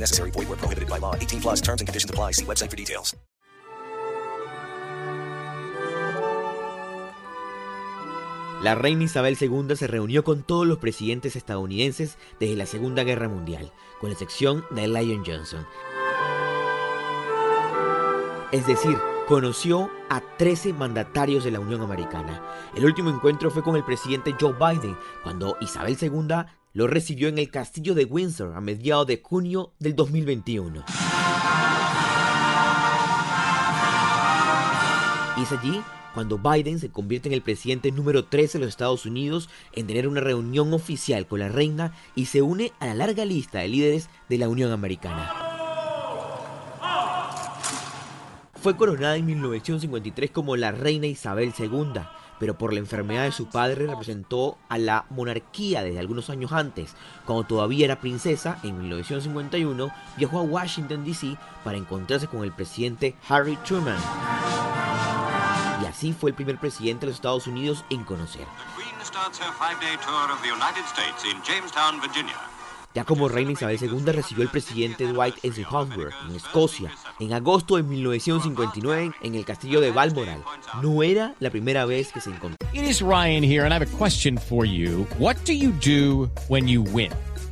Necessary. Void prohibited by law. 18 plus terms and conditions apply. See website for details. La reina Isabel II se reunió con todos los presidentes estadounidenses desde la Segunda Guerra Mundial, con excepción de Lyndon Johnson. Es decir, conoció a 13 mandatarios de la Unión Americana. El último encuentro fue con el presidente Joe Biden, cuando Isabel II lo recibió en el castillo de Windsor a mediados de junio del 2021. Y es allí cuando Biden se convierte en el presidente número 13 de los Estados Unidos en tener una reunión oficial con la reina y se une a la larga lista de líderes de la Unión Americana. Fue coronada en 1953 como la reina Isabel II, pero por la enfermedad de su padre representó a la monarquía desde algunos años antes. Cuando todavía era princesa, en 1951 viajó a Washington, D.C. para encontrarse con el presidente Harry Truman. Y así fue el primer presidente de los Estados Unidos en conocer. Ya como reina Isabel II recibió el presidente Dwight Eisenhower en Escocia en agosto de 1959 en el castillo de Balmoral. No era la primera vez que se encontró. It is Ryan here and I have a question for you. What do you do when you win?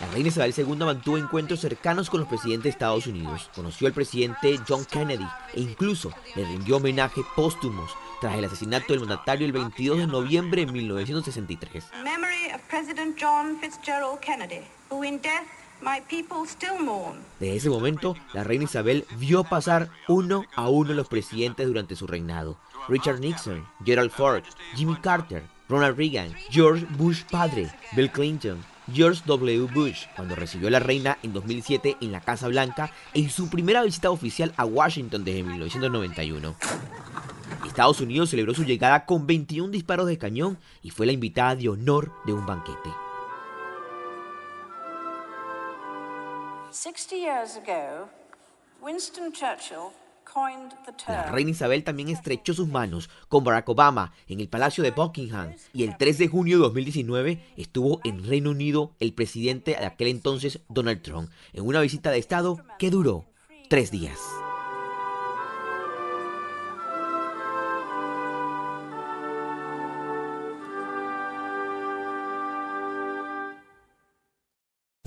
La reina Isabel II mantuvo encuentros cercanos con los presidentes de Estados Unidos, conoció al presidente John Kennedy e incluso le rindió homenaje póstumos tras el asesinato del mandatario el 22 de noviembre de 1963. Desde ese momento, la reina Isabel vio pasar uno a uno los presidentes durante su reinado. Richard Nixon, Gerald Ford, Jimmy Carter, Ronald Reagan, George Bush padre, Bill Clinton, George W. Bush, cuando recibió a la reina en 2007 en la Casa Blanca en su primera visita oficial a Washington desde 1991. Estados Unidos celebró su llegada con 21 disparos de cañón y fue la invitada de honor de un banquete. 60 years ago, Winston Churchill la reina Isabel también estrechó sus manos con Barack Obama en el Palacio de Buckingham y el 3 de junio de 2019 estuvo en Reino Unido el presidente de aquel entonces Donald Trump en una visita de Estado que duró tres días.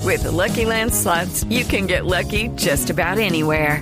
With the Lucky Land slots, you can get lucky just about anywhere.